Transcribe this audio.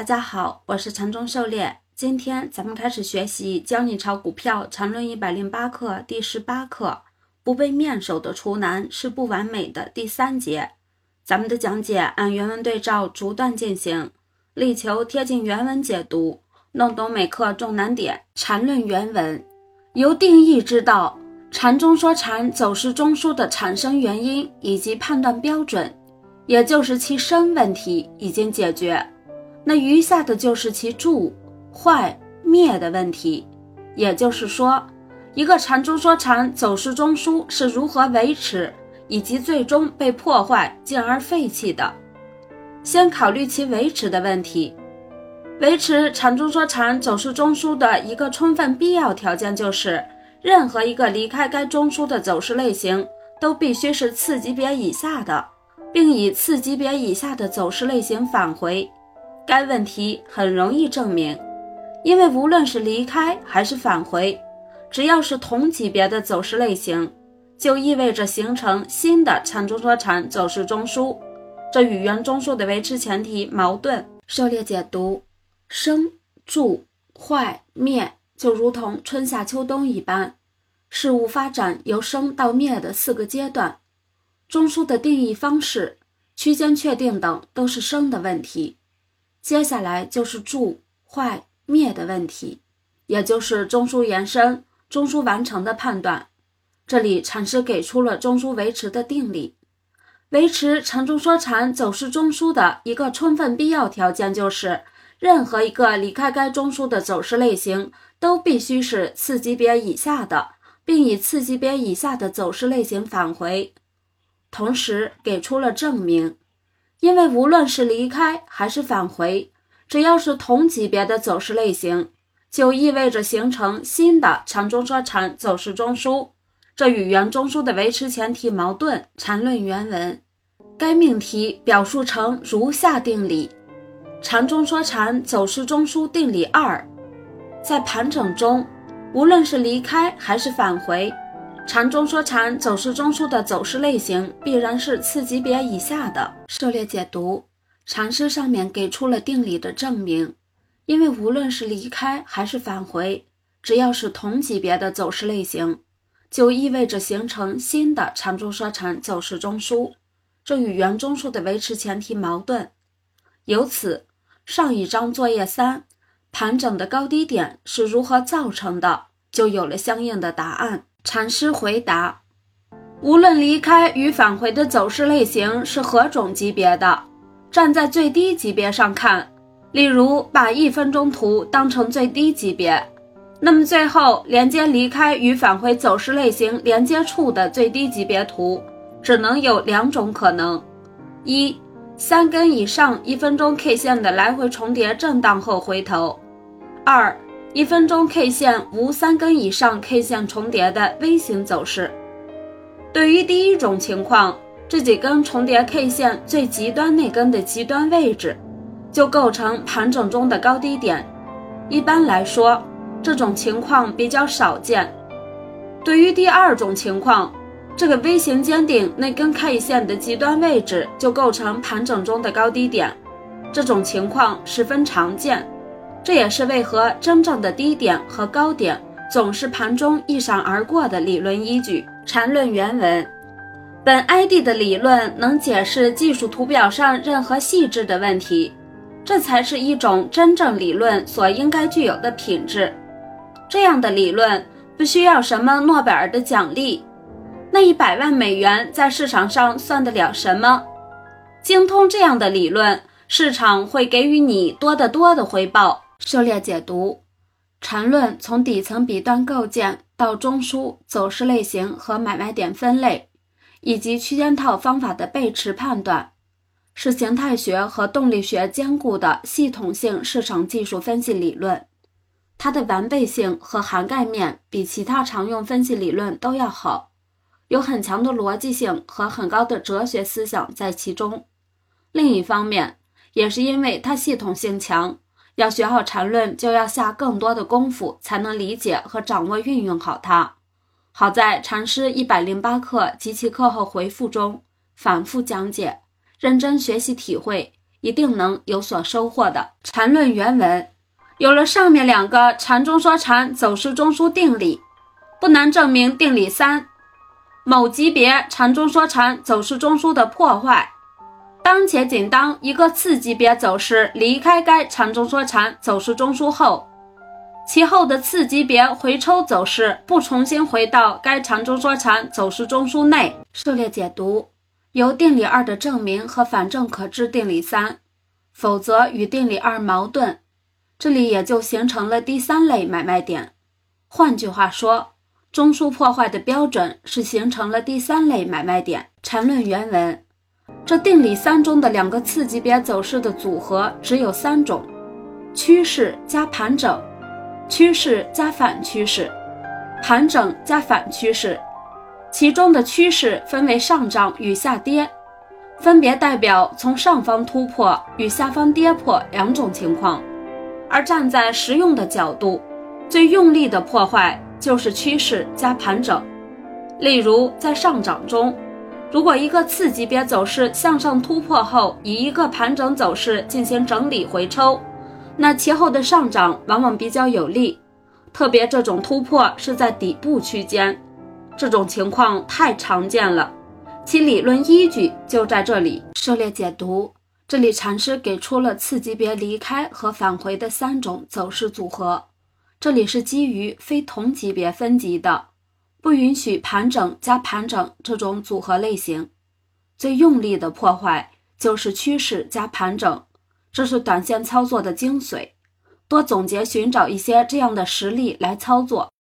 大家好，我是禅中狩猎。今天咱们开始学习《教你炒股票禅论一百零八课》第十八课“不被面首的厨男是不完美的”第三节。咱们的讲解按原文对照逐段进行，力求贴近原文解读，弄懂每课重难点。禅论原文由定义知道，禅中说禅走势中枢的产生原因以及判断标准，也就是其生问题已经解决。那余下的就是其住、坏、灭的问题，也就是说，一个禅中说禅走势中枢是如何维持，以及最终被破坏进而废弃的。先考虑其维持的问题。维持禅中说禅走势中枢的一个充分必要条件就是，任何一个离开该中枢的走势类型都必须是次级别以下的，并以次级别以下的走势类型返回。该问题很容易证明，因为无论是离开还是返回，只要是同级别的走势类型，就意味着形成新的缠中说缠走势中枢，这与原中枢的维持前提矛盾。狩猎解读：生、住、坏、灭，就如同春夏秋冬一般，事物发展由生到灭的四个阶段，中枢的定义方式、区间确定等都是生的问题。接下来就是住、坏、灭的问题，也就是中枢延伸、中枢完成的判断。这里禅师给出了中枢维持的定理：维持禅中说禅走势中枢的一个充分必要条件，就是任何一个离开该中枢的走势类型都必须是次级别以下的，并以次级别以下的走势类型返回。同时给出了证明。因为无论是离开还是返回，只要是同级别的走势类型，就意味着形成新的长中说禅走势中枢，这与原中枢的维持前提矛盾。禅论原文，该命题表述成如下定理：禅中说禅走势中枢定理二，在盘整中，无论是离开还是返回。禅中说禅走势中枢的走势类型必然是次级别以下的。涉猎解读，禅师上面给出了定理的证明，因为无论是离开还是返回，只要是同级别的走势类型，就意味着形成新的禅中说禅走势中枢，这与原中枢的维持前提矛盾。由此，上一章作业三盘整的高低点是如何造成的，就有了相应的答案。禅师回答：“无论离开与返回的走势类型是何种级别的，站在最低级别上看，例如把一分钟图当成最低级别，那么最后连接离开与返回走势类型连接处的最低级别图，只能有两种可能：一、三根以上一分钟 K 线的来回重叠震荡后回头；二。”一分钟 K 线无三根以上 K 线重叠的 V 型走势。对于第一种情况，这几根重叠 K 线最极端那根的极端位置，就构成盘整中的高低点。一般来说，这种情况比较少见。对于第二种情况，这个 V 型尖顶那根 K 线的极端位置就构成盘整中的高低点。这种情况十分常见。这也是为何真正的低点和高点总是盘中一闪而过的理论依据。缠论原文：本 ID 的理论能解释技术图表上任何细致的问题，这才是一种真正理论所应该具有的品质。这样的理论不需要什么诺贝尔的奖励，那一百万美元在市场上算得了什么？精通这样的理论，市场会给予你多得多的回报。狩猎解读，缠论从底层笔端构建到中枢走势类型和买卖点分类，以及区间套方法的背驰判断，是形态学和动力学兼顾的系统性市场技术分析理论。它的完备性和涵盖面比其他常用分析理论都要好，有很强的逻辑性和很高的哲学思想在其中。另一方面，也是因为它系统性强。要学好缠论，就要下更多的功夫，才能理解和掌握运用好它。好在禅师一百零八课及其课后回复中反复讲解，认真学习体会，一定能有所收获的。缠论原文有了上面两个缠中说禅走势中枢定理，不难证明定理三：某级别缠中说禅走势中枢的破坏。当前仅当一个次级别走势离开该缠中说缠走势中枢后，其后的次级别回抽走势不重新回到该缠中说缠走势中枢内。涉猎解读由定理二的证明和反证可知定理三，否则与定理二矛盾，这里也就形成了第三类买卖点。换句话说，中枢破坏的标准是形成了第三类买卖点。缠论原文。这定理三中的两个次级别走势的组合只有三种：趋势加盘整，趋势加反趋势，盘整加反趋势。其中的趋势分为上涨与下跌，分别代表从上方突破与下方跌破两种情况。而站在实用的角度，最用力的破坏就是趋势加盘整。例如，在上涨中。如果一个次级别走势向上突破后，以一个盘整走势进行整理回抽，那其后的上涨往往比较有利。特别这种突破是在底部区间，这种情况太常见了，其理论依据就在这里。涉猎解读，这里禅师给出了次级别离开和返回的三种走势组合，这里是基于非同级别分级的。不允许盘整加盘整这种组合类型，最用力的破坏就是趋势加盘整，这是短线操作的精髓。多总结寻找一些这样的实例来操作。